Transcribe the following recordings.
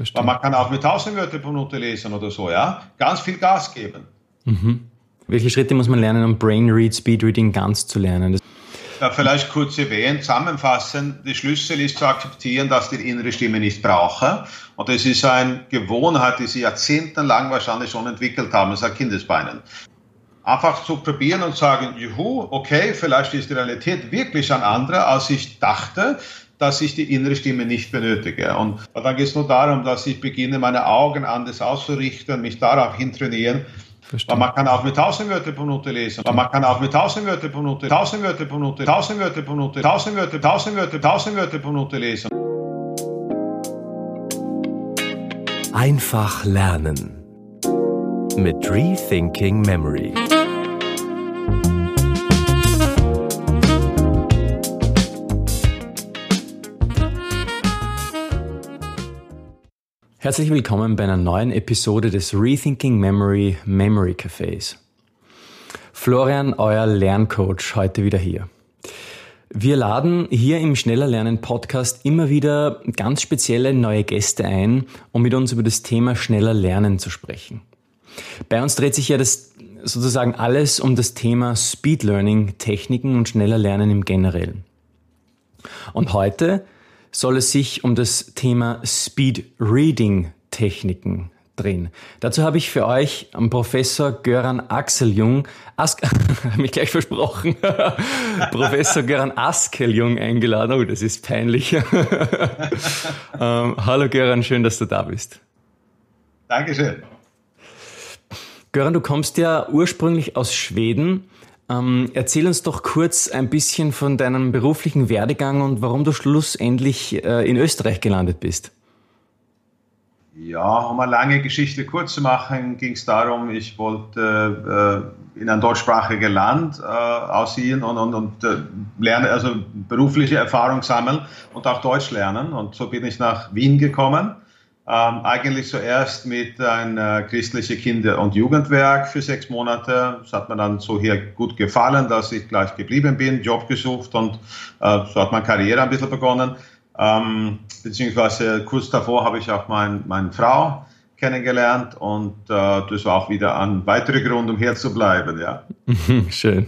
Verstehe. man kann auch mit 1000 Wörtern pro Minute lesen oder so, ja. Ganz viel Gas geben. Mhm. Welche Schritte muss man lernen, um Brain Read, Speed Reading ganz zu lernen? Das ja, vielleicht kurz erwähnen, zusammenfassen, der Schlüssel ist zu akzeptieren, dass die innere Stimme nicht brauche. Und das ist eine Gewohnheit, die sie jahrzehntelang wahrscheinlich schon entwickelt haben, seit Kindesbeinen. Einfach zu probieren und sagen, juhu, okay, vielleicht ist die Realität wirklich ein anderer, als ich dachte dass ich die innere Stimme nicht benötige. Und dann geht es nur darum, dass ich beginne, meine Augen anders auszurichten, mich darauf hintrainieren. Verstehe. Man kann auch mit 1000 Wörter pro Minute lesen. Man kann auch mit 1000 Wörter pro Minute, 1000 Wörter pro Minute, 1000 Wörter pro Minute, 1000 Wörter, 1000 Wörter, 1000 Wörter pro Minute lesen. Einfach lernen mit Rethinking Memory. Herzlich willkommen bei einer neuen Episode des Rethinking Memory Memory Cafés. Florian, euer Lerncoach, heute wieder hier. Wir laden hier im Schneller Lernen Podcast immer wieder ganz spezielle neue Gäste ein, um mit uns über das Thema schneller Lernen zu sprechen. Bei uns dreht sich ja das sozusagen alles um das Thema Speed Learning, Techniken und schneller Lernen im Generellen. Und heute soll es sich um das Thema Speed Reading Techniken drehen. Dazu habe ich für euch Professor Göran Axeljung, Ask, mich gleich versprochen, Professor Göran Askeljung eingeladen. Oh, das ist peinlich. ähm, hallo Göran, schön, dass du da bist. Dankeschön. Göran, du kommst ja ursprünglich aus Schweden ähm, erzähl uns doch kurz ein bisschen von deinem beruflichen Werdegang und warum du schlussendlich äh, in Österreich gelandet bist. Ja, um eine lange Geschichte kurz zu machen, ging es darum, ich wollte äh, in ein deutschsprachiges Land äh, ausziehen und, und, und äh, lernen, also berufliche Erfahrung sammeln und auch Deutsch lernen. Und so bin ich nach Wien gekommen ähm, eigentlich zuerst mit einem äh, christlichen Kinder- und Jugendwerk für sechs Monate. Das hat mir dann so hier gut gefallen, dass ich gleich geblieben bin, Job gesucht und äh, so hat meine Karriere ein bisschen begonnen. Ähm, beziehungsweise kurz davor habe ich auch mein, meine Frau kennengelernt und äh, das war auch wieder ein weiterer Grund, um hier zu bleiben. Ja. schön.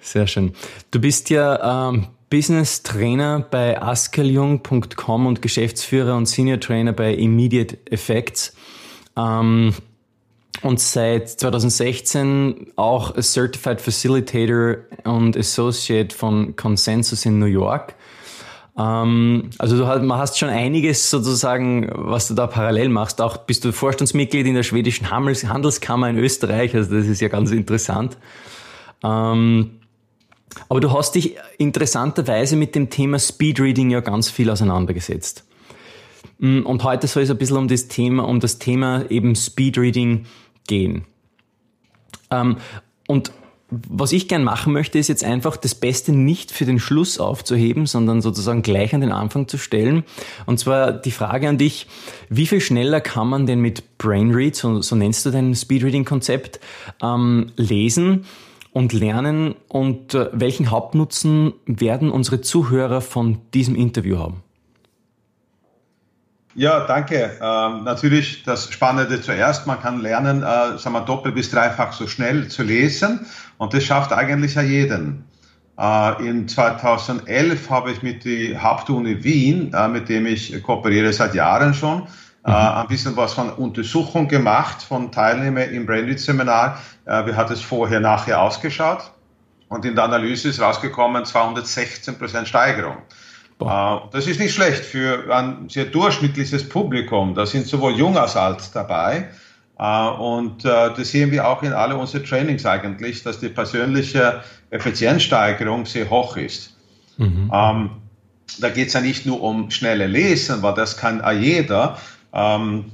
Sehr schön. Du bist ja ähm, Business Trainer bei askeljung.com und Geschäftsführer und Senior Trainer bei Immediate Effects. Ähm, und seit 2016 auch Certified Facilitator und Associate von Consensus in New York. Ähm, also du hast, man hast schon einiges sozusagen, was du da parallel machst. Auch bist du Vorstandsmitglied in der schwedischen Handelskammer in Österreich. Also das ist ja ganz interessant. Ähm, aber du hast dich interessanterweise mit dem Thema Speedreading ja ganz viel auseinandergesetzt. Mm, und heute soll es ein bisschen um das Thema, um das Thema eben Speedreading gehen. Ähm, und was ich gern machen möchte, ist jetzt einfach das Beste nicht für den Schluss aufzuheben, sondern sozusagen gleich an den Anfang zu stellen. Und zwar die Frage an dich, wie viel schneller kann man denn mit Brainread, so, so nennst du dein Speedreading-Konzept, ähm, lesen? Und lernen und äh, welchen Hauptnutzen werden unsere Zuhörer von diesem Interview haben? Ja, danke. Ähm, natürlich das Spannende zuerst. Man kann lernen, äh, sagen wir, doppelt bis dreifach so schnell zu lesen. Und das schafft eigentlich ja jeden. Äh, in 2011 habe ich mit der Hauptuni Wien, äh, mit dem ich kooperiere seit Jahren schon, äh, ein bisschen was von Untersuchung gemacht von Teilnehmern im Brainread-Seminar. Äh, wie hat es vorher, nachher ausgeschaut? Und in der Analyse ist rausgekommen 216 Prozent Steigerung. Boah. Äh, das ist nicht schlecht für ein sehr durchschnittliches Publikum. Da sind sowohl jung als alt dabei. Und das sehen wir auch in alle unsere Trainings eigentlich, dass die persönliche Effizienzsteigerung sehr hoch ist. Mhm. Ähm, da geht es ja nicht nur um schnelle Lesen, weil das kann jeder, ähm,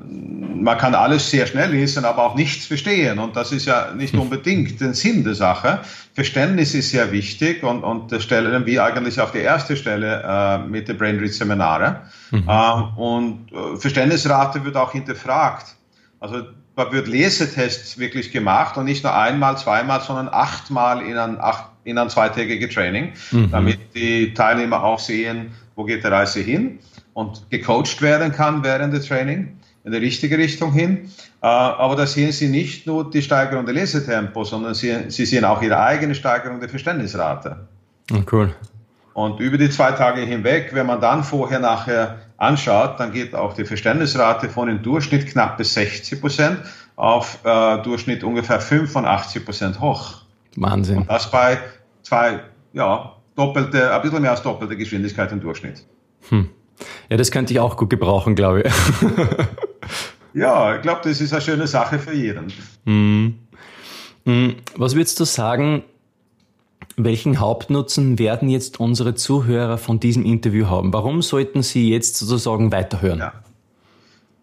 man kann alles sehr schnell lesen, aber auch nichts verstehen. Und das ist ja nicht unbedingt der Sinn der Sache. Verständnis ist sehr wichtig und, und das stellen wir eigentlich auf die erste Stelle äh, mit den Brainread Seminare. Mhm. Ähm, und äh, Verständnisrate wird auch hinterfragt. Also da wird Lesetests wirklich gemacht und nicht nur einmal, zweimal, sondern achtmal in ein, acht, in ein zweitägiges Training, mhm. damit die Teilnehmer auch sehen, wo geht die Reise hin. Und gecoacht werden kann während des Training in die richtige Richtung hin. Äh, aber da sehen Sie nicht nur die Steigerung der Lesetempo, sondern Sie, Sie sehen auch Ihre eigene Steigerung der Verständnisrate. Oh, cool. Und über die zwei Tage hinweg, wenn man dann vorher, nachher anschaut, dann geht auch die Verständnisrate von im Durchschnitt knapp bis 60 Prozent auf äh, Durchschnitt ungefähr 85 Prozent hoch. Wahnsinn. Und das bei zwei, ja, doppelte, ein bisschen mehr als doppelte Geschwindigkeit im Durchschnitt. Hm. Ja, das könnte ich auch gut gebrauchen, glaube ich. ja, ich glaube, das ist eine schöne Sache für jeden. Hm. hm. Was würdest du sagen, welchen Hauptnutzen werden jetzt unsere Zuhörer von diesem Interview haben? Warum sollten sie jetzt sozusagen weiterhören? Ja.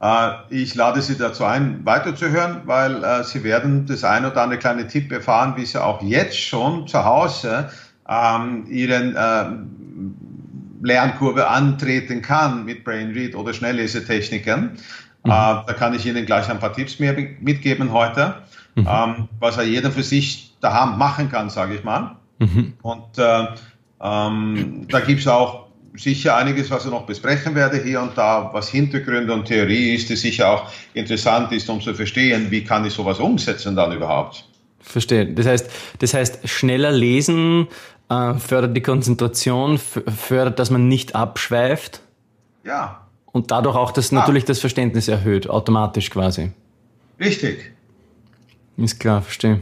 Äh, ich lade Sie dazu ein, weiterzuhören, weil äh, Sie werden das ein oder andere kleine Tipp erfahren, wie Sie auch jetzt schon zu Hause ähm, Ihren äh, Lernkurve antreten kann mit Brainread oder Schnelllesetechniken. Mhm. Äh, da kann ich Ihnen gleich ein paar Tipps mehr mitgeben heute, mhm. ähm, was er jeder für sich daheim machen kann, sage ich mal. Mhm. Und äh, ähm, da gibt es auch sicher einiges, was ich noch besprechen werde hier und da, was Hintergründe und Theorie ist, die sicher auch interessant ist, um zu verstehen, wie kann ich sowas umsetzen dann überhaupt. Verstehe. Das heißt, das heißt, schneller lesen äh, fördert die Konzentration, fördert, dass man nicht abschweift. Ja. Und dadurch auch das, natürlich das Verständnis erhöht, automatisch quasi. Richtig. Ist klar, verstehe.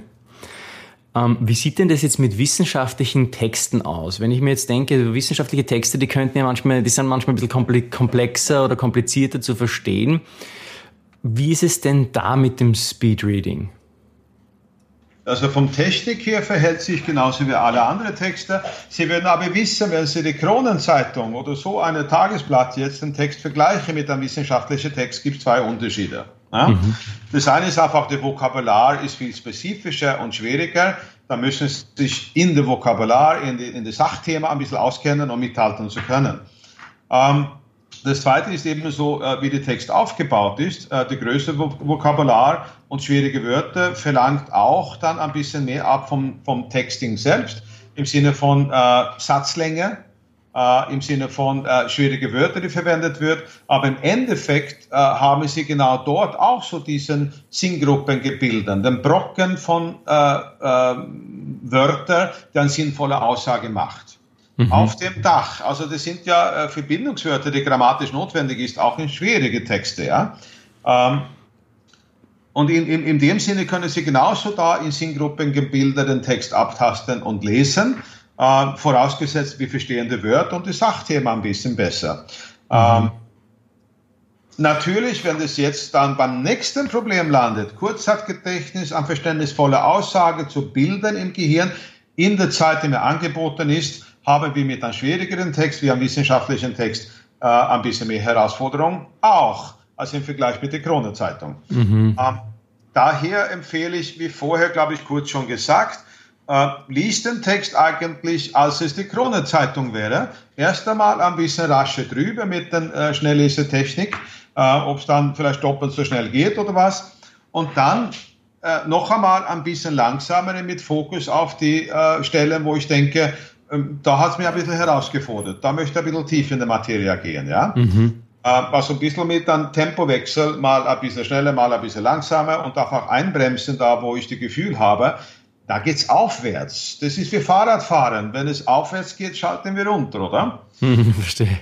Ähm, wie sieht denn das jetzt mit wissenschaftlichen Texten aus? Wenn ich mir jetzt denke, wissenschaftliche Texte, die könnten ja manchmal, die sind manchmal ein bisschen komplexer oder komplizierter zu verstehen. Wie ist es denn da mit dem Speedreading? Also vom Technik her verhält sich genauso wie alle anderen Texte. Sie werden aber wissen, wenn Sie die Kronenzeitung oder so eine Tagesblatt jetzt den Text vergleichen mit einem wissenschaftlichen Text, gibt es zwei Unterschiede. Ja? Mhm. Das eine ist einfach, der Vokabular ist viel spezifischer und schwieriger. Da müssen Sie sich in der Vokabular, in die, in die Sachthema ein bisschen auskennen, um mithalten zu können. Ähm, das zweite ist eben so, äh, wie der Text aufgebaut ist. Äh, die größte Vokabular und schwierige Wörter verlangt auch dann ein bisschen mehr ab vom, vom Texting selbst, im Sinne von äh, Satzlänge, äh, im Sinne von äh, schwierige Wörter, die verwendet wird. Aber im Endeffekt äh, haben sie genau dort auch so diesen Sinngruppen gebildet, den Brocken von Wörtern, die eine sinnvolle Aussage macht. Mhm. Auf dem Dach. Also das sind ja äh, Verbindungswörter, die grammatisch notwendig ist, auch in schwierige Texte. Ja? Ähm, und in, in, in dem Sinne können Sie genauso da in Sinngruppen gebildeten Text abtasten und lesen äh, vorausgesetzt, wir verstehen die Wörter und das Sachthema ein bisschen besser. Mhm. Ähm, natürlich, wenn das jetzt dann beim nächsten Problem landet, Kurzzeitgedächtnis, eine verständnisvolle Aussage zu bilden im Gehirn, in der Zeit, die mir angeboten ist, haben wir mit einem schwierigeren Text wie einem wissenschaftlichen Text äh, ein bisschen mehr Herausforderung, auch als im Vergleich mit der Kronenzeitung. Mhm. Ähm, daher empfehle ich, wie vorher, glaube ich, kurz schon gesagt, äh, liest den Text eigentlich, als es die Kronenzeitung wäre. Erst einmal ein bisschen rascher drüber mit der äh, Schnelllesetechnik, äh, ob es dann vielleicht doppelt so schnell geht oder was. Und dann äh, noch einmal ein bisschen langsamer mit Fokus auf die äh, Stellen, wo ich denke, da hat es mich ein bisschen herausgefordert. Da möchte ich ein bisschen tief in die Materie gehen. Ja? Mhm. Äh, also ein bisschen mit einem Tempowechsel, mal ein bisschen schneller, mal ein bisschen langsamer und einfach einbremsen da, wo ich das Gefühl habe, da geht es aufwärts. Das ist wie Fahrradfahren. Wenn es aufwärts geht, schalten wir runter, oder? Verstehe.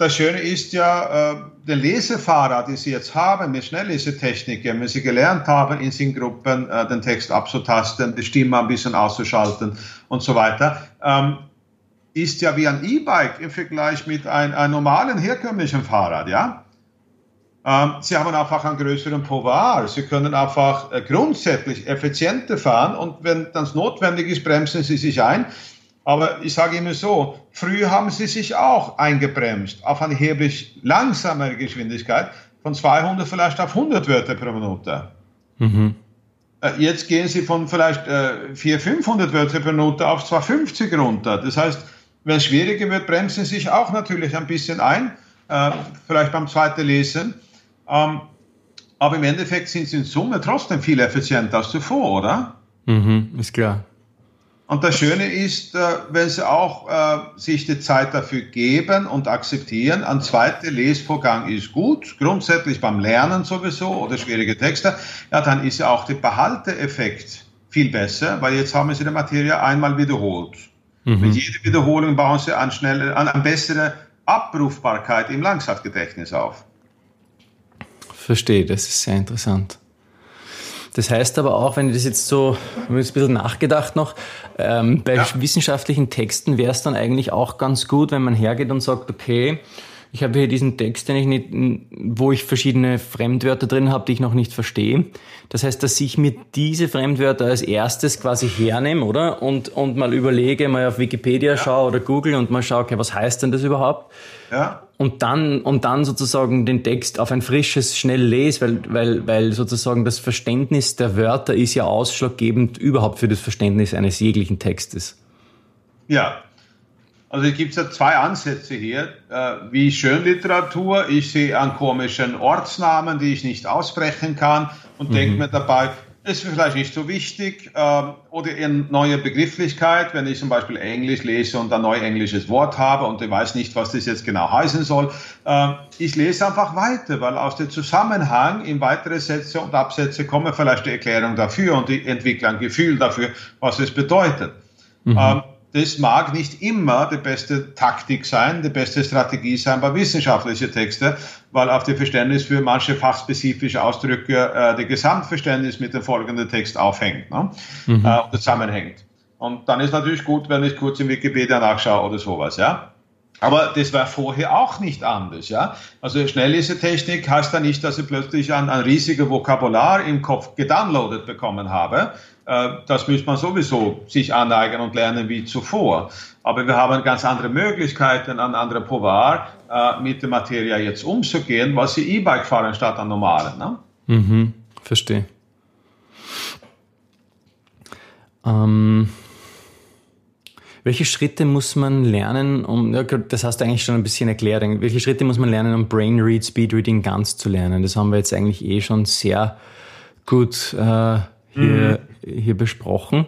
Das Schöne ist ja, äh, der Lesefahrer, die Sie jetzt haben mit Schnelllesetechniken, wenn Sie gelernt haben, in Singgruppen äh, den Text abzutasten, die Stimme ein bisschen auszuschalten und so weiter, ähm, ist ja wie ein E-Bike im Vergleich mit ein, einem normalen herkömmlichen Fahrrad, ja? Ähm, sie haben einfach einen größeren Pouvoir. Sie können einfach äh, grundsätzlich effizienter fahren und wenn das notwendig ist, bremsen Sie sich ein. Aber ich sage immer so, früher haben Sie sich auch eingebremst auf eine erheblich langsamere Geschwindigkeit von 200 vielleicht auf 100 Wörter pro Minute. Mhm. Äh, jetzt gehen Sie von vielleicht äh, 400, 500 Wörter pro Minute auf 250 runter. Das heißt, wenn es schwieriger wird, bremsen Sie sich auch natürlich ein bisschen ein, äh, vielleicht beim zweiten Lesen. Ähm, aber im Endeffekt sind sie in Summe trotzdem viel effizienter als zuvor, oder? Mhm, ist klar. Und das Schöne ist, äh, wenn Sie auch äh, sich die Zeit dafür geben und akzeptieren, ein zweiter Lesvorgang ist gut, grundsätzlich beim Lernen sowieso oder schwierige Texte, ja, dann ist ja auch der Behalteeffekt viel besser, weil jetzt haben Sie die Materie einmal wiederholt. Mhm. Mit jeder Wiederholung bauen Sie an schnelle, an eine bessere Abrufbarkeit im Langzeitgedächtnis auf. Verstehe, das ist sehr interessant. Das heißt aber auch, wenn ich das jetzt so, ich ein bisschen nachgedacht noch, ähm, bei ja. wissenschaftlichen Texten wäre es dann eigentlich auch ganz gut, wenn man hergeht und sagt, okay, ich habe hier diesen Text, den ich nicht, wo ich verschiedene Fremdwörter drin habe, die ich noch nicht verstehe. Das heißt, dass ich mir diese Fremdwörter als erstes quasi hernehme, oder? Und, und mal überlege, mal auf Wikipedia ja. schaue oder Google und mal schaue, okay, was heißt denn das überhaupt? Ja. Und dann, und dann sozusagen den Text auf ein frisches schnell lese, weil, weil, weil sozusagen das Verständnis der Wörter ist ja ausschlaggebend überhaupt für das Verständnis eines jeglichen Textes. Ja, also es gibt ja zwei Ansätze hier, äh, wie Schönliteratur. Ich sehe einen komischen Ortsnamen, die ich nicht aussprechen kann und mhm. denke mir dabei, ist vielleicht nicht so wichtig. Äh, oder eine neue Begrifflichkeit, wenn ich zum Beispiel Englisch lese und ein neues englisches Wort habe und ich weiß nicht, was das jetzt genau heißen soll. Äh, ich lese einfach weiter, weil aus dem Zusammenhang in weitere Sätze und Absätze kommen vielleicht die Erklärung dafür und ich entwickle ein Gefühl dafür, was es bedeutet. Mhm. Ähm, das mag nicht immer die beste Taktik sein, die beste Strategie sein bei wissenschaftlichen Texten, weil auf dem Verständnis für manche fachspezifische Ausdrücke äh, der Gesamtverständnis mit dem folgenden Text aufhängt ne? mhm. äh, zusammenhängt. Und dann ist natürlich gut, wenn ich kurz in Wikipedia nachschaue oder sowas, ja. Aber das war vorher auch nicht anders, ja. Also Schnelllesetechnik heißt ja nicht, dass ich plötzlich ein, ein riesiges Vokabular im Kopf gedownloadet bekommen habe, äh, das müsste man sowieso sich aneignen und lernen wie zuvor. Aber wir haben ganz andere Möglichkeiten, an andere Pouvoir äh, mit der Materie jetzt umzugehen, was sie E-Bike fahren statt an normalen. Ne? Mhm, verstehe. Ähm, welche Schritte muss man lernen, um, ja, das hast du eigentlich schon ein bisschen erklärt, welche Schritte muss man lernen, um Brain Read, Speed Reading ganz zu lernen? Das haben wir jetzt eigentlich eh schon sehr gut äh, hier, mhm. hier besprochen.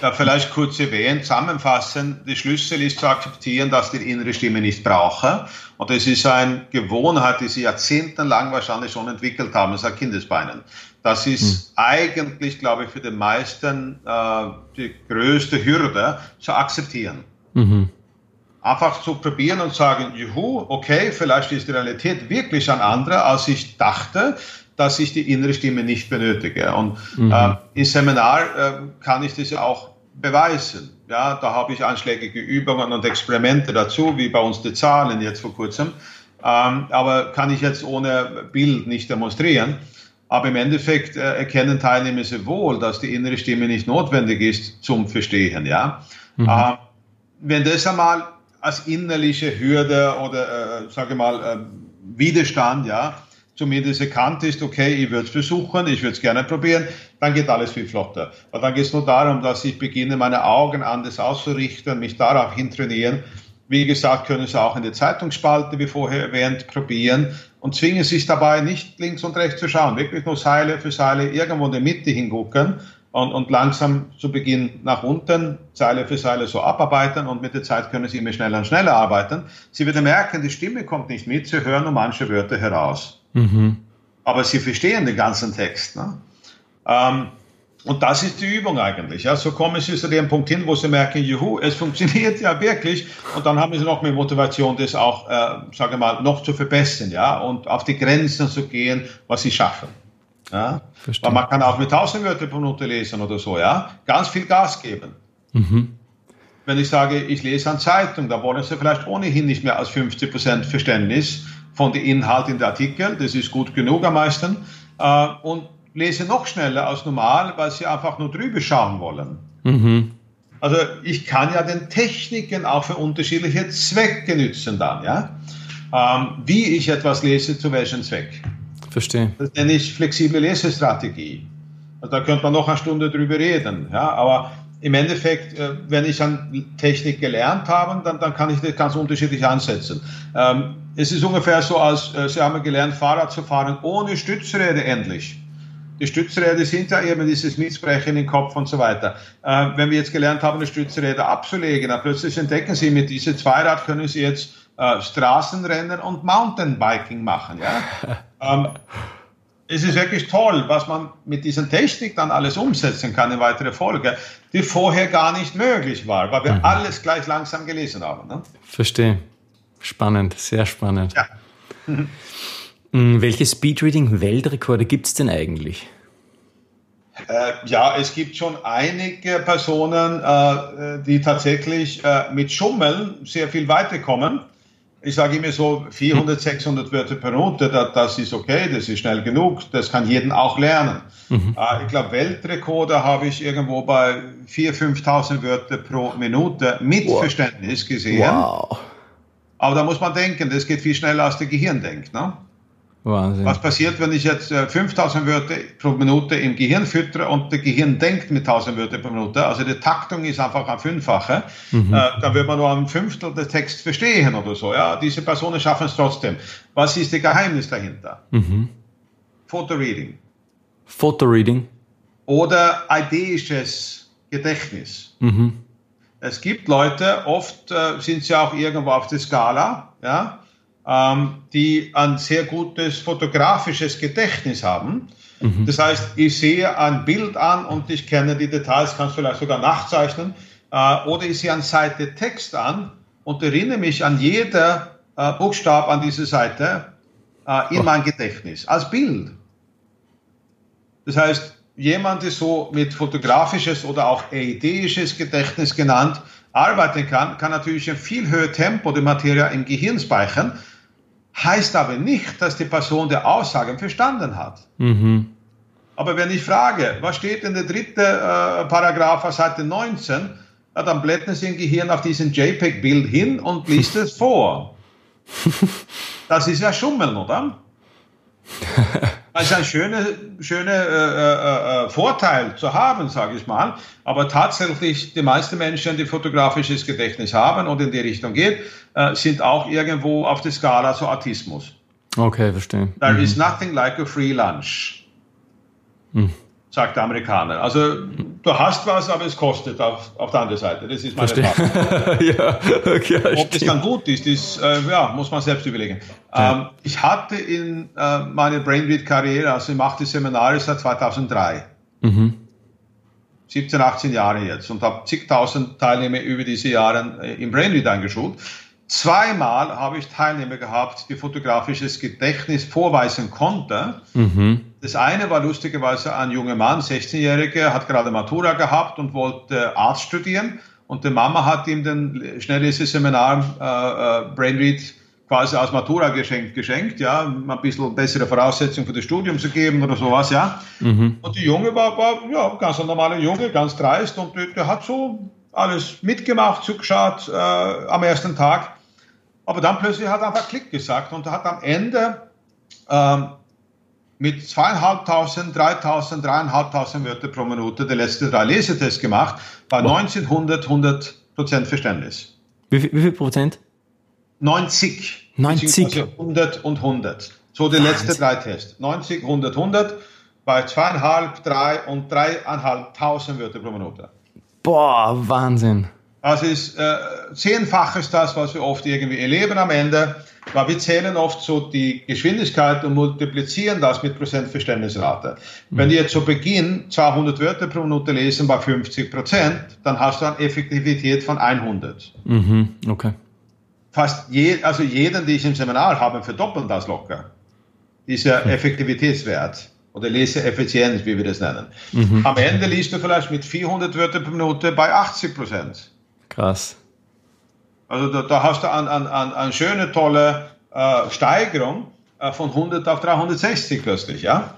Ja, vielleicht kurz erwähnen, zusammenfassen, der Schlüssel ist zu akzeptieren, dass die innere Stimme nicht brauche. Und das ist eine Gewohnheit, die sie jahrzehntelang wahrscheinlich schon entwickelt haben, seit Kindesbeinen. Das ist hm. eigentlich, glaube ich, für die meisten äh, die größte Hürde zu akzeptieren. Mhm. Einfach zu probieren und sagen, juhu, okay, vielleicht ist die Realität wirklich ein anderer, als ich dachte dass ich die innere Stimme nicht benötige. Und mhm. äh, im Seminar äh, kann ich das ja auch beweisen. Ja, da habe ich anschlägige Übungen und Experimente dazu, wie bei uns die Zahlen jetzt vor kurzem. Ähm, aber kann ich jetzt ohne Bild nicht demonstrieren. Aber im Endeffekt äh, erkennen Teilnehmer sehr wohl, dass die innere Stimme nicht notwendig ist zum Verstehen. Ja? Mhm. Äh, wenn das einmal als innerliche Hürde oder, äh, sage mal, äh, Widerstand, ja, zumindest erkannt ist, okay, ich würde es versuchen, ich würde es gerne probieren, dann geht alles viel flotter. Aber dann geht es nur darum, dass ich beginne, meine Augen anders auszurichten, mich darauf hintrainieren. Wie gesagt, können Sie auch in der Zeitungsspalte, wie vorher erwähnt, probieren und zwingen sich dabei nicht links und rechts zu schauen, wirklich nur Seile für Seile irgendwo in der Mitte hingucken und, und langsam zu Beginn nach unten, Seile für Seile so abarbeiten und mit der Zeit können Sie immer schneller und schneller arbeiten. Sie werden merken, die Stimme kommt nicht mit, Sie hören nur manche Wörter heraus. Mhm. Aber sie verstehen den ganzen Text. Ne? Ähm, und das ist die Übung eigentlich. Ja? So kommen sie zu dem Punkt hin, wo sie merken, juhu, es funktioniert ja wirklich. Und dann haben sie noch mehr Motivation, das auch, äh, sage mal, noch zu verbessern, ja, und auf die Grenzen zu gehen, was sie schaffen. Ja? Weil man kann auch mit 1000 Wörtern pro Minute lesen oder so, ja. Ganz viel Gas geben. Mhm. Wenn ich sage, ich lese eine Zeitung, da wollen sie vielleicht ohnehin nicht mehr als 50 Prozent Verständnis von den Inhalten in der Artikel. Das ist gut genug am meisten. Äh, und lese noch schneller als normal, weil sie einfach nur drüber schauen wollen. Mhm. Also ich kann ja den Techniken auch für unterschiedliche Zwecke nutzen dann, ja. Ähm, wie ich etwas lese, zu welchem Zweck. Verstehe. Das nenne ich flexible Lesestrategie. Also da könnte man noch eine Stunde drüber reden, ja. Aber im Endeffekt, äh, wenn ich an Technik gelernt habe, dann, dann kann ich das ganz unterschiedlich ansetzen. Ähm, es ist ungefähr so, als äh, Sie haben gelernt, Fahrrad zu fahren ohne Stützräder endlich. Die Stützräder sind ja eben dieses Mitsprechen im Kopf und so weiter. Äh, wenn wir jetzt gelernt haben, die Stützräder abzulegen, dann plötzlich entdecken Sie, mit diesem Zweirad können Sie jetzt äh, Straßenrennen und Mountainbiking machen. Ja? ähm, es ist wirklich toll, was man mit dieser Technik dann alles umsetzen kann in weitere Folge, die vorher gar nicht möglich war, weil wir mhm. alles gleich langsam gelesen haben. Ne? Verstehe. Spannend, sehr spannend. Ja. Mhm. Welche Speedreading-Weltrekorde gibt es denn eigentlich? Äh, ja, es gibt schon einige Personen, äh, die tatsächlich äh, mit Schummeln sehr viel weiterkommen. Ich sage immer so 400, 600 Wörter per Minute, das, das ist okay, das ist schnell genug, das kann jeden auch lernen. Mhm. Äh, ich glaube, Weltrekorde habe ich irgendwo bei 4.000, 5.000 Wörter pro Minute mit wow. Verständnis gesehen. Wow. Aber da muss man denken, das geht viel schneller, als der Gehirn denkt. Ne? Wahnsinn. Was passiert, wenn ich jetzt 5000 äh, Wörter pro Minute im Gehirn füttere und der Gehirn denkt mit 1000 Wörter pro Minute? Also die Taktung ist einfach ein Fünffache. Mhm. Äh, dann wird man nur ein Fünftel des Texts verstehen oder so. Ja, diese Personen schaffen es trotzdem. Was ist das Geheimnis dahinter? Mhm. Fotoreading. Fotoreading. Oder ideisches Gedächtnis. Mhm. Es gibt Leute, oft äh, sind sie auch irgendwo auf der Skala, ja, die ein sehr gutes fotografisches Gedächtnis haben. Mhm. Das heißt, ich sehe ein Bild an und ich kenne die Details, kann es vielleicht sogar nachzeichnen. Äh, oder ich sehe eine Seite Text an und erinnere mich an jeder äh, Buchstab an dieser Seite äh, in mein Gedächtnis als Bild. Das heißt, jemand, der so mit fotografisches oder auch eideisches Gedächtnis genannt arbeiten kann, kann natürlich ein viel höheres Tempo die Materie im Gehirn speichern heißt aber nicht, dass die Person die Aussagen verstanden hat. Mhm. Aber wenn ich frage, was steht in der dritten äh, Paragraph auf Seite 19, ja, dann blättern Sie im Gehirn auf diesen JPEG-Bild hin und liest es vor. Das ist ja Schummeln, oder? Also ein schöner schöne, äh, äh, äh, Vorteil zu haben, sage ich mal. Aber tatsächlich, die meisten Menschen, die fotografisches Gedächtnis haben und in die Richtung geht, äh, sind auch irgendwo auf der Skala zu Autismus. Okay, verstehe. There mhm. is nothing like a free lunch. Mhm sagt der Amerikaner. Also du hast was, aber es kostet auf, auf der anderen Seite. Das ist meine Frage. ja, okay, Ob das dann gut ist, ist äh, ja, muss man selbst überlegen. Ja. Ähm, ich hatte in äh, meiner Brainread-Karriere, also ich mache die Seminare seit 2003. Mhm. 17, 18 Jahre jetzt und habe zigtausend Teilnehmer über diese Jahre äh, im Brainread eingeschult. Zweimal habe ich Teilnehmer gehabt, die fotografisches Gedächtnis vorweisen konnten. Mhm. Das eine war lustigerweise ein junger Mann, 16-Jähriger, hat gerade Matura gehabt und wollte Arzt studieren. Und die Mama hat ihm dann schnell dieses Seminar äh, äh, Brainread quasi als Matura geschenkt, geschenkt, ja, ein bisschen bessere Voraussetzungen für das Studium zu geben oder sowas, ja. Mhm. Und die Junge war, war ja, ganz ein normaler Junge, ganz dreist und der, der hat so alles mitgemacht, zugeschaut äh, am ersten Tag. Aber dann plötzlich hat er einfach Klick gesagt und hat am Ende ähm, mit zweieinhalbtausend, dreitausend, dreieinhalbtausend Wörter pro Minute der letzte drei Lesetests gemacht, bei wow. 1900, 100 Prozent Verständnis. Wie viel, wie viel Prozent? 90. 90. 100 und 100. So die letzten drei Tests. 90, 100, 100 bei zweieinhalb, drei und dreieinhalbtausend Wörter pro Minute. Boah, Wahnsinn. Das ist äh, zehnfaches das, was wir oft irgendwie erleben am Ende, weil wir zählen oft so die Geschwindigkeit und multiplizieren das mit Prozentverständnisrate. Mhm. Wenn jetzt zu Beginn 200 Wörter pro Minute lesen bei 50 Prozent, dann hast du eine Effektivität von 100. Mhm. Okay. Fast je, also jeden, die ich im Seminar habe, verdoppeln das locker. Dieser mhm. Effektivitätswert oder Leseeffizienz, wie wir das nennen. Mhm. Am Ende liest du vielleicht mit 400 Wörtern pro Minute bei 80 Prozent. Krass. Also da, da hast du eine an, an, an schöne, tolle äh, Steigerung äh, von 100 auf 360 plötzlich. Ja?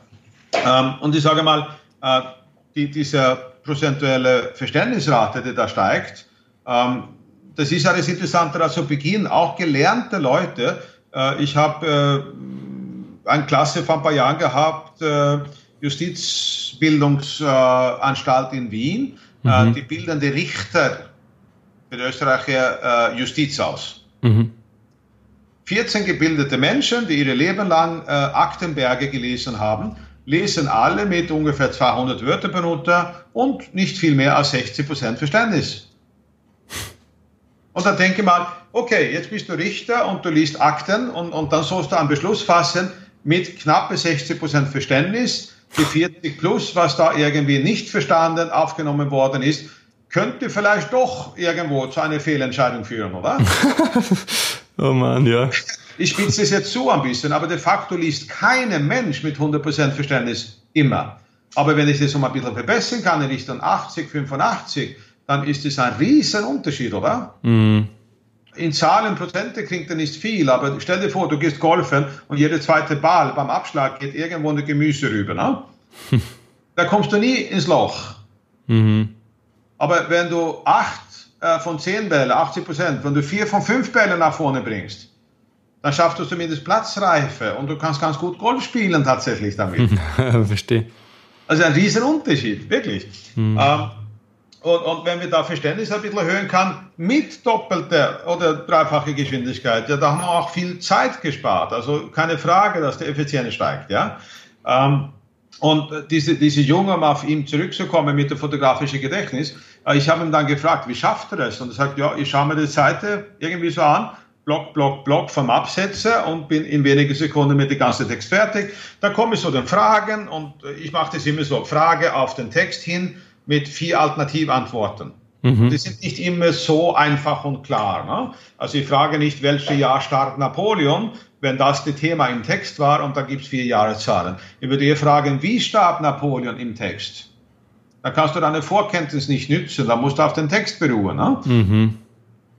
Ähm, und ich sage mal, äh, die, diese prozentuelle Verständnisrate, die da steigt, ähm, das ist alles interessanter als zu Beginn. Auch gelernte Leute, äh, ich habe äh, eine Klasse vor ein paar Jahren gehabt, äh, Justizbildungsanstalt in Wien, mhm. die bildende Richter für die österreichische äh, Justiz aus. Mhm. 14 gebildete Menschen, die ihr Leben lang äh, Aktenberge gelesen haben, lesen alle mit ungefähr 200 Wörter per Minute und nicht viel mehr als 60 Prozent Verständnis. Und dann denke mal, okay, jetzt bist du Richter und du liest Akten und, und dann sollst du einen Beschluss fassen mit knappe 60 Prozent Verständnis. Die 40 plus, was da irgendwie nicht verstanden aufgenommen worden ist, könnte vielleicht doch irgendwo zu einer Fehlentscheidung führen, oder? oh Mann, ja. Ich spitze es jetzt so ein bisschen, aber de facto liest kein Mensch mit 100% Verständnis immer. Aber wenn ich das um ein bisschen verbessern kann, in Richtung 80, 85, dann ist es ein riesen Unterschied, oder? Mhm. In Zahlen, Prozente klingt er nicht viel, aber stell dir vor, du gehst golfen und jeder zweite Ball beim Abschlag geht irgendwo in der Gemüse rüber. Ne? da kommst du nie ins Loch. Mhm. Aber wenn du acht äh, von zehn Bällen, 80 Prozent, wenn du vier von fünf Bällen nach vorne bringst, dann schaffst du zumindest Platzreife und du kannst ganz gut Golf spielen tatsächlich damit. Verstehe. Also ein riesen Unterschied, wirklich. Mhm. Ähm, und, und, wenn wir da Verständnis ein bisschen erhöhen kann, mit doppelter oder dreifacher Geschwindigkeit, ja, da haben wir auch viel Zeit gespart. Also keine Frage, dass die Effizienz steigt, ja. Ähm, und diese, diese Junge, um auf ihn zurückzukommen mit dem fotografischen Gedächtnis, ich habe ihn dann gefragt, wie schafft er das? Und er sagt, ja, ich schaue mir die Seite irgendwie so an, Block, Block, Block vom Absetzer und bin in wenigen Sekunden mit dem ganzen Text fertig. Dann komme ich zu den Fragen und ich mache das immer so, Frage auf den Text hin mit vier Alternativantworten. Mhm. Die sind nicht immer so einfach und klar. Ne? Also ich frage nicht, welches Jahr starb Napoleon, wenn das das Thema im Text war und da gibt es vier Jahreszahlen. Ich würde eher fragen, wie starb Napoleon im Text? Da kannst du deine Vorkenntnis nicht nützen, da musst du auf den Text beruhen. Ne? Mhm.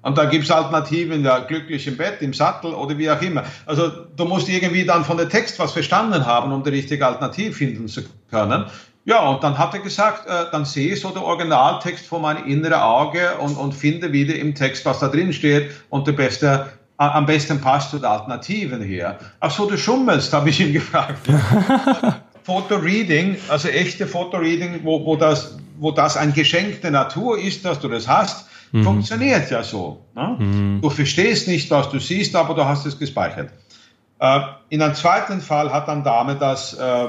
Und da gibt es Alternativen, ja, glücklich im Bett, im Sattel oder wie auch immer. Also du musst irgendwie dann von der Text was verstanden haben, um die richtige Alternative finden zu können. Ja, und dann hat er gesagt, äh, dann sehe ich so den Originaltext vor meinem inneren Auge und, und finde wieder im Text, was da drin steht und der beste, am besten passt zu den Alternativen hier. Ach so, du schummelst, habe ich ihn gefragt. Fotoreading, also echte Fotoreading, wo, wo, das, wo das ein Geschenk der Natur ist, dass du das hast, mhm. funktioniert ja so. Ne? Mhm. Du verstehst nicht, was du siehst, aber du hast es gespeichert. Äh, in einem zweiten Fall hat dann Dame das äh,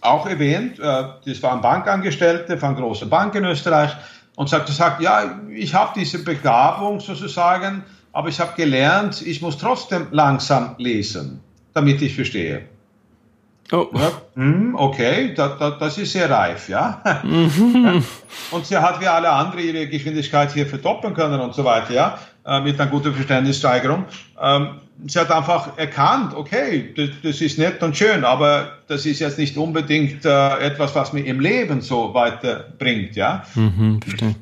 auch erwähnt, äh, das war ein Bankangestellte von großen Bank in Österreich und sagt, sagt ja, ich habe diese Begabung sozusagen, aber ich habe gelernt, ich muss trotzdem langsam lesen, damit ich verstehe. Oh. Hm, okay, da, da, das ist sehr reif, ja. Mhm. Und sie hat wie alle anderen ihre Geschwindigkeit hier verdoppeln können und so weiter, ja, äh, mit einer guten Verständnissteigerung. Ähm, sie hat einfach erkannt, okay, das, das, ist nett und schön, aber das ist jetzt nicht unbedingt äh, etwas, was mir im Leben so weiterbringt, ja. Mhm, verstehe.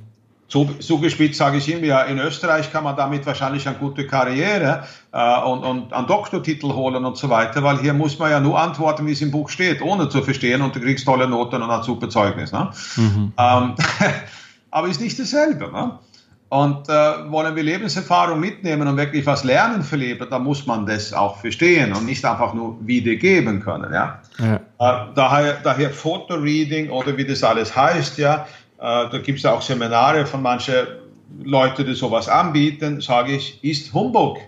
So, zugespitzt sage ich immer, ja, in Österreich kann man damit wahrscheinlich eine gute Karriere äh, und, und einen Doktortitel holen und so weiter, weil hier muss man ja nur antworten, wie es im Buch steht, ohne zu verstehen und du kriegst tolle Noten und ein super Zeugnis. Ne? Mhm. Ähm, aber ist nicht dasselbe. Ne? Und äh, wollen wir Lebenserfahrung mitnehmen und wirklich was lernen für Leben, dann muss man das auch verstehen und nicht einfach nur wiedergeben können. Ja? ja. Äh, daher, daher Fotoreading oder wie das alles heißt, ja, da gibt es auch Seminare von manchen Leuten, die sowas anbieten, sage ich, ist Humbug.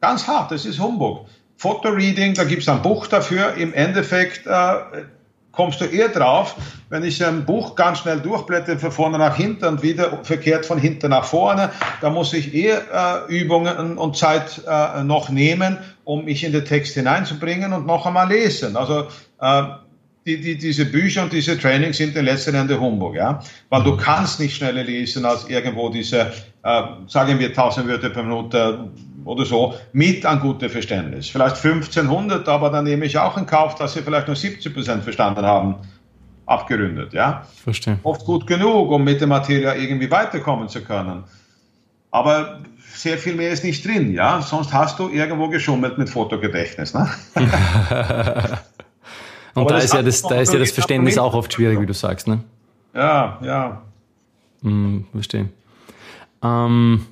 Ganz hart, das ist Humbug. Fotoreading, da gibt es ein Buch dafür. Im Endeffekt äh, kommst du eher drauf, wenn ich ein Buch ganz schnell durchblätter, von vorne nach hinten und wieder verkehrt von hinten nach vorne, da muss ich eher äh, Übungen und Zeit äh, noch nehmen, um mich in den Text hineinzubringen und noch einmal lesen. Also äh, die, die, diese Bücher und diese Trainings sind in letzter Ende Humbug, ja, weil du mhm. kannst nicht schneller lesen als irgendwo diese, äh, sagen wir 1000 Wörter per Minute oder so, mit einem guten Verständnis. Vielleicht 1500, aber dann nehme ich auch in Kauf, dass sie vielleicht nur 70 Prozent verstanden haben, abgerundet, ja. Verstehe. Oft gut genug, um mit der Materie irgendwie weiterkommen zu können. Aber sehr viel mehr ist nicht drin, ja. Sonst hast du irgendwo geschummelt mit Fotogedächtnis, ne? Und da ist, ja das, da ist ja das Verständnis auch oft schwierig, wie du sagst, ne? Ja, ja. Hm, verstehe. Ähm,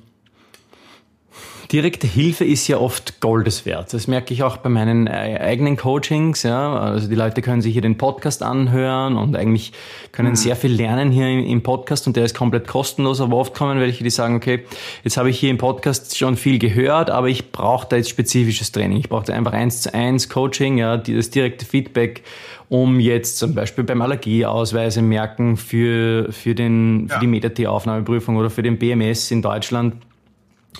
Direkte Hilfe ist ja oft Goldes wert. Das merke ich auch bei meinen äh, eigenen Coachings. Ja. Also die Leute können sich hier den Podcast anhören und eigentlich können mhm. sehr viel lernen hier im Podcast und der ist komplett kostenlos. Aber oft kommen welche, die sagen, okay, jetzt habe ich hier im Podcast schon viel gehört, aber ich brauche da jetzt spezifisches Training. Ich brauche einfach eins zu eins Coaching, ja, das direkte Feedback um jetzt zum Beispiel beim Allergieausweise merken für, für, den, für ja. die Meta-T-Aufnahmeprüfung oder für den BMS in Deutschland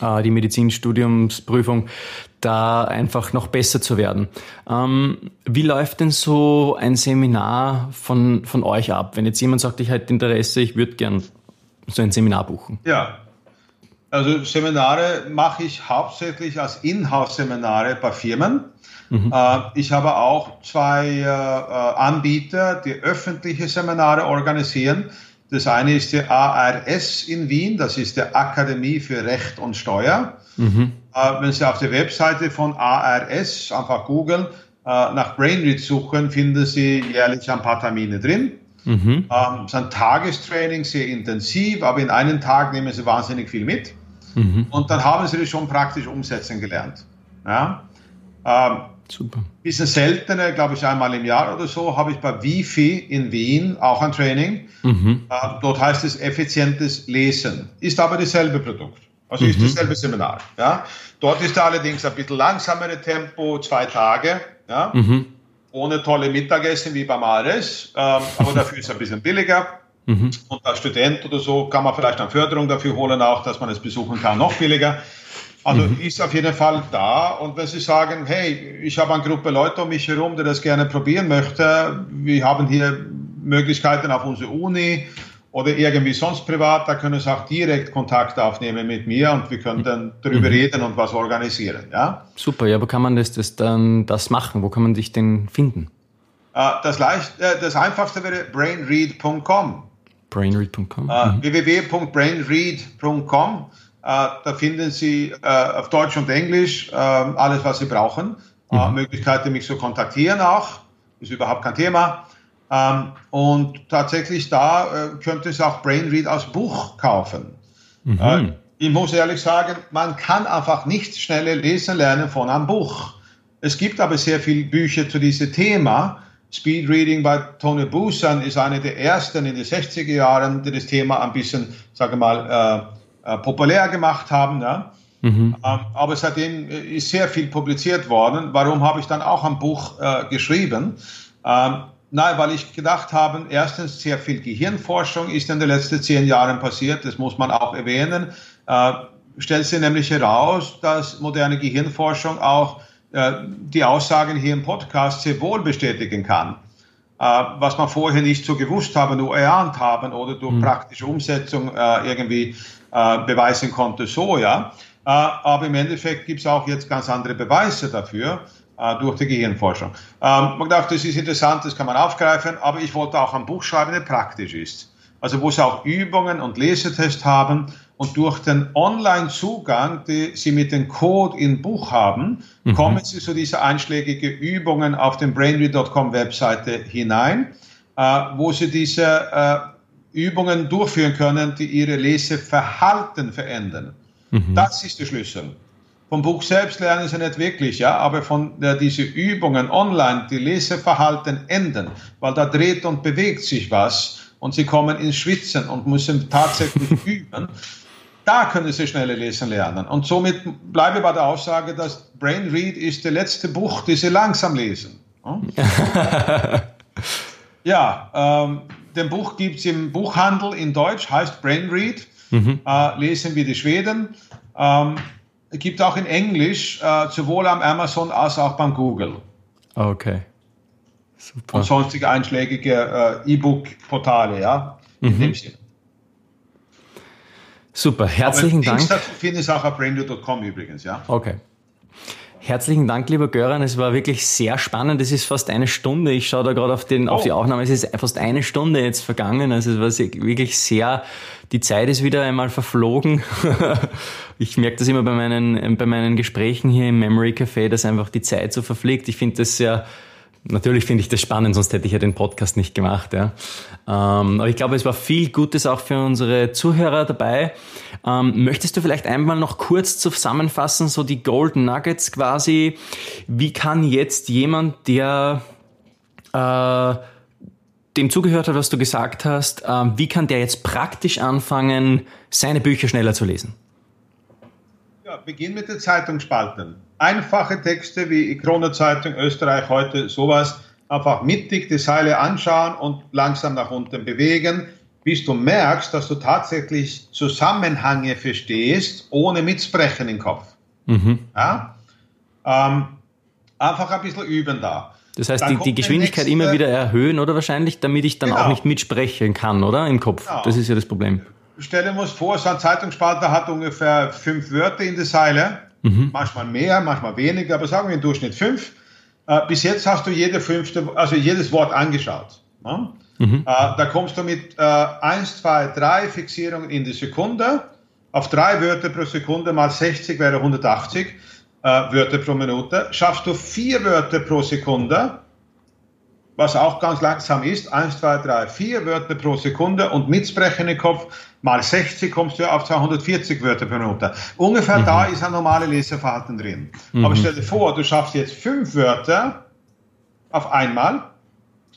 äh, die Medizinstudiumsprüfung, da einfach noch besser zu werden. Ähm, wie läuft denn so ein Seminar von, von euch ab? Wenn jetzt jemand sagt, ich hätte Interesse, ich würde gern so ein Seminar buchen. Ja, also Seminare mache ich hauptsächlich als Inhouse-Seminare bei Firmen. Mhm. Äh, ich habe auch zwei äh, Anbieter, die öffentliche Seminare organisieren. Das eine ist die ARS in Wien, das ist die Akademie für Recht und Steuer. Mhm. Äh, wenn Sie auf der Webseite von ARS einfach googeln, äh, nach Brainread suchen, finden Sie jährlich ein paar Termine drin. Mhm. Ähm, es sind Tagestraining, sehr intensiv, aber in einem Tag nehmen Sie wahnsinnig viel mit. Mhm. Und dann haben Sie das schon praktisch umsetzen gelernt. Ja? Ähm, Super. Bisschen seltener, glaube ich, einmal im Jahr oder so, habe ich bei Wifi in Wien auch ein Training. Mhm. Äh, dort heißt es effizientes Lesen. Ist aber dasselbe Produkt. Also mhm. ist dasselbe Seminar. Ja? Dort ist allerdings ein bisschen langsamere Tempo, zwei Tage. Ja? Mhm. Ohne tolle Mittagessen wie beim Ares, ähm, aber dafür ist es ein bisschen billiger. Mhm. Und als Student oder so kann man vielleicht eine Förderung dafür holen, auch dass man es besuchen kann, noch billiger. Also mhm. ist auf jeden Fall da. Und wenn Sie sagen, hey, ich habe eine Gruppe Leute um mich herum, die das gerne probieren möchte, wir haben hier Möglichkeiten auf unserer Uni oder irgendwie sonst privat, da können Sie auch direkt Kontakt aufnehmen mit mir und wir können dann darüber mhm. reden und was organisieren. Ja? Super, ja, wo kann man das, das dann das machen? Wo kann man dich denn finden? Äh, das, leicht, äh, das einfachste wäre brainread.com. Brainread.com. Uh, mhm. www.brainread.com da finden Sie äh, auf Deutsch und Englisch äh, alles, was Sie brauchen. Mhm. Möglichkeiten, mich zu kontaktieren auch. Ist überhaupt kein Thema. Ähm, und tatsächlich da könnte es auch Brainread als Buch kaufen. Mhm. ich muss ehrlich sagen, man kann einfach nicht schneller lesen lernen von einem Buch. Es gibt aber sehr viele Bücher zu diesem Thema. Speed Reading bei Tony Busan ist eine der ersten in den 60er Jahren, die das Thema ein bisschen, sage mal, äh, populär gemacht haben. Ja? Mhm. Ähm, aber seitdem äh, ist sehr viel publiziert worden. Warum habe ich dann auch ein Buch äh, geschrieben? Ähm, Nein, weil ich gedacht habe, erstens sehr viel Gehirnforschung ist in den letzten zehn Jahren passiert, das muss man auch erwähnen. Äh, stellt sich nämlich heraus, dass moderne Gehirnforschung auch äh, die Aussagen hier im Podcast sehr wohl bestätigen kann. Äh, was man vorher nicht so gewusst haben, nur erahnt haben oder durch mhm. praktische Umsetzung äh, irgendwie äh, beweisen konnte, so ja. Äh, aber im Endeffekt gibt es auch jetzt ganz andere Beweise dafür äh, durch die Gehirnforschung. Ähm, man dachte, das ist interessant, das kann man aufgreifen, aber ich wollte auch ein Buch schreiben, das praktisch ist. Also wo sie auch Übungen und Lesetests haben und durch den Online-Zugang, die sie mit dem Code im Buch haben, mhm. kommen sie zu diese einschlägige Übungen auf den brainread.com Webseite hinein, äh, wo sie diese äh, Übungen durchführen können, die ihre Leseverhalten verändern. Mhm. Das ist der Schlüssel. Vom Buch selbst lernen sie nicht wirklich, ja, aber von äh, diese Übungen online, die Leseverhalten ändern, weil da dreht und bewegt sich was und sie kommen ins Schwitzen und müssen tatsächlich üben. Da können sie schneller lesen lernen. Und somit bleibe ich bei der Aussage, dass Brain Read ist das letzte Buch, das sie langsam lesen. ja, ähm, den Buch gibt es im Buchhandel in Deutsch, heißt Brainread. Mhm. Äh, lesen wir die Schweden. Ähm, gibt auch in Englisch, äh, sowohl am Amazon als auch beim Google. Okay. Super. Und sonstige einschlägige äh, E-Book-Portale, ja. In mhm. dem Sinne. Super, herzlichen Aber Dank. Dazu finde ich auch auf brainread.com übrigens, ja. Okay. Herzlichen Dank, lieber Göran. Es war wirklich sehr spannend. Es ist fast eine Stunde. Ich schaue da gerade auf, den, oh. auf die oh. Aufnahme. Es ist fast eine Stunde jetzt vergangen. Also es war wirklich sehr, die Zeit ist wieder einmal verflogen. ich merke das immer bei meinen, bei meinen Gesprächen hier im Memory Café, dass einfach die Zeit so verfliegt. Ich finde das sehr, Natürlich finde ich das spannend, sonst hätte ich ja den Podcast nicht gemacht. Ja. Ähm, aber ich glaube, es war viel Gutes auch für unsere Zuhörer dabei. Ähm, möchtest du vielleicht einmal noch kurz zusammenfassen, so die Golden Nuggets quasi? Wie kann jetzt jemand, der äh, dem zugehört hat, was du gesagt hast, äh, wie kann der jetzt praktisch anfangen, seine Bücher schneller zu lesen? Ja, beginn mit den Zeitungsspalten. Einfache Texte wie Krone-Zeitung, Österreich heute, sowas. Einfach mittig die Seile anschauen und langsam nach unten bewegen, bis du merkst, dass du tatsächlich Zusammenhänge verstehst, ohne mitsprechen im Kopf. Mhm. Ja? Ähm, einfach ein bisschen üben da. Das heißt, die, die, Geschwindigkeit nächste, immer wieder erhöhen, oder wahrscheinlich, damit ich dann genau. auch nicht mitsprechen kann, oder? Im Kopf. Genau. Das ist ja das Problem. Stellen wir uns vor, so ein Zeitungsspalter hat ungefähr fünf Wörter in der Seile. Mhm. Manchmal mehr, manchmal weniger, aber sagen wir im Durchschnitt fünf. Äh, bis jetzt hast du jede fünfte, also jedes Wort angeschaut. Ne? Mhm. Äh, da kommst du mit äh, 1, 2, 3 Fixierungen in die Sekunde. Auf drei Wörter pro Sekunde mal 60 wäre 180 äh, Wörter pro Minute. Schaffst du vier Wörter pro Sekunde, was auch ganz langsam ist, 1, 2, 3, 4 Wörter pro Sekunde und mit Kopf mal 60 kommst du auf 240 Wörter pro Minute. Ungefähr mhm. da ist ein normales Leseverhalten drin. Mhm. Aber stell dir vor, du schaffst jetzt fünf Wörter auf einmal,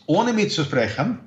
ohne mitzusprechen,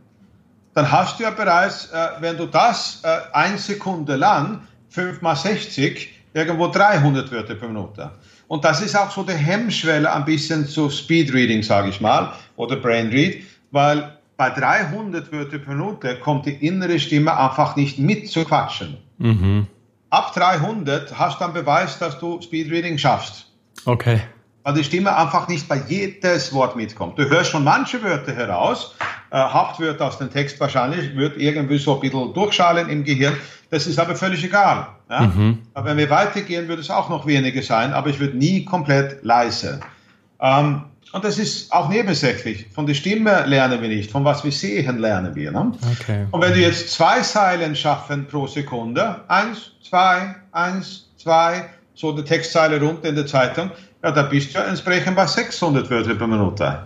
dann hast du ja bereits, äh, wenn du das äh, eine Sekunde lang, 5 mal 60, irgendwo 300 Wörter pro Minute. Und das ist auch so die Hemmschwelle ein bisschen zu Speedreading, sage ich mal, oder Brainread, weil bei 300 Wörter pro Minute kommt die innere Stimme einfach nicht mit zu quatschen. Mhm. Ab 300 hast du einen Beweis, dass du Speedreading schaffst. Okay. Weil die Stimme einfach nicht bei jedes Wort mitkommt. Du hörst schon manche Wörter heraus, äh, Hauptwörter aus dem Text wahrscheinlich, wird irgendwie so ein bisschen durchschalen im Gehirn. Das ist aber völlig egal. Ja? Mhm. Aber wenn wir weitergehen, wird es auch noch weniger sein, aber ich würde nie komplett leise. Ähm, und das ist auch nebensächlich. Von der Stimme lernen wir nicht, von was wir sehen lernen wir. Ne? Okay. Und wenn du jetzt zwei Zeilen schaffen pro Sekunde, eins, zwei, eins, zwei, so eine Textzeile runter in der Zeitung, ja, da bist du ja entsprechend bei 600 Wörter pro Minute.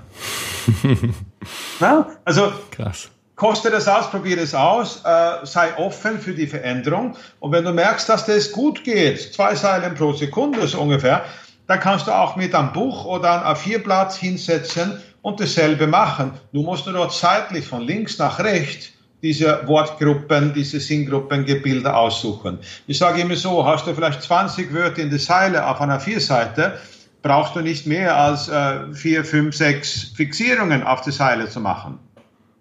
Na? Also, Krass. Koste das aus, probiere es aus, äh, sei offen für die Veränderung. Und wenn du merkst, dass das gut geht, zwei Zeilen pro Sekunde so ungefähr, dann kannst du auch mit einem Buch oder einem A4-Blatt hinsetzen und dasselbe machen. Du musst nur dort zeitlich von links nach rechts diese Wortgruppen, diese Sinngruppen-Gebilde aussuchen. Ich sage immer so, hast du vielleicht 20 Wörter in der Zeile auf einer Vierseite, brauchst du nicht mehr als äh, vier, fünf, sechs Fixierungen auf der Seile zu machen.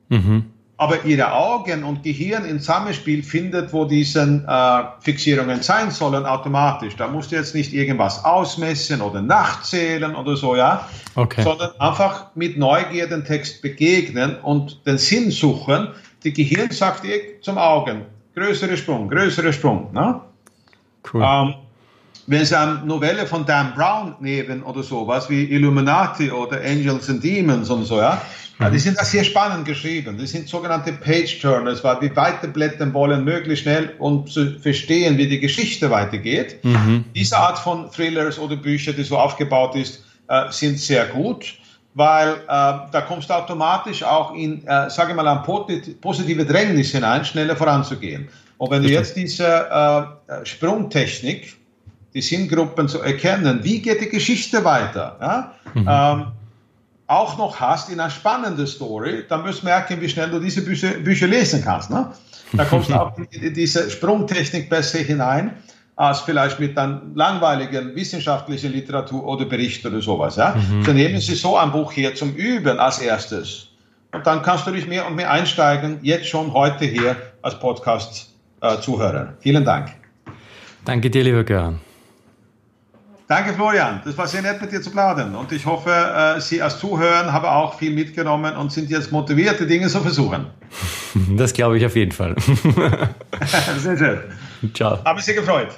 Mhm aber ihre Augen und Gehirn im Zusammenspiel findet, wo diese äh, Fixierungen sein sollen, automatisch. Da musst du jetzt nicht irgendwas ausmessen oder nachzählen oder so, ja, okay. sondern einfach mit Neugier den Text begegnen und den Sinn suchen. Die Gehirn sagt ihr zum Augen, größere Sprung, größere Sprung. Ne? Cool. Ähm, wenn Sie eine Novelle von Dan Brown nehmen oder sowas wie Illuminati oder Angels and Demons und so, ja, ja, die sind auch sehr spannend geschrieben. Die sind sogenannte Page-Turners, weil wir weiterblättern wollen, möglichst schnell, um zu verstehen, wie die Geschichte weitergeht. Mhm. Diese Art von Thrillers oder Bücher, die so aufgebaut ist, äh, sind sehr gut, weil äh, da kommst du automatisch auch in, äh, sage ich mal, ein positive Drängnis hinein, schneller voranzugehen. Und wenn du jetzt diese äh, Sprungtechnik, die Sinngruppen zu erkennen, wie geht die Geschichte weiter? Ja? Mhm. Ähm, auch noch hast in einer spannenden Story, dann wirst du merken, wie schnell du diese Bücher, Bücher lesen kannst. Ne? Da kommst du auch in diese Sprungtechnik besser hinein, als vielleicht mit einer langweiligen wissenschaftlichen Literatur oder Bericht oder sowas. Ja? Mhm. Dann nehmen Sie so ein Buch hier zum Üben als erstes. Und dann kannst du dich mehr und mehr einsteigen, jetzt schon heute hier als Podcast-Zuhörer. Äh, Vielen Dank. Danke dir, lieber Göran. Danke, Florian. Das war sehr nett, mit dir zu plaudern. Und ich hoffe, äh, Sie als Zuhörer haben auch viel mitgenommen und sind jetzt motiviert, die Dinge zu versuchen. Das glaube ich auf jeden Fall. sehr schön. Ciao. Haben Sie gefreut.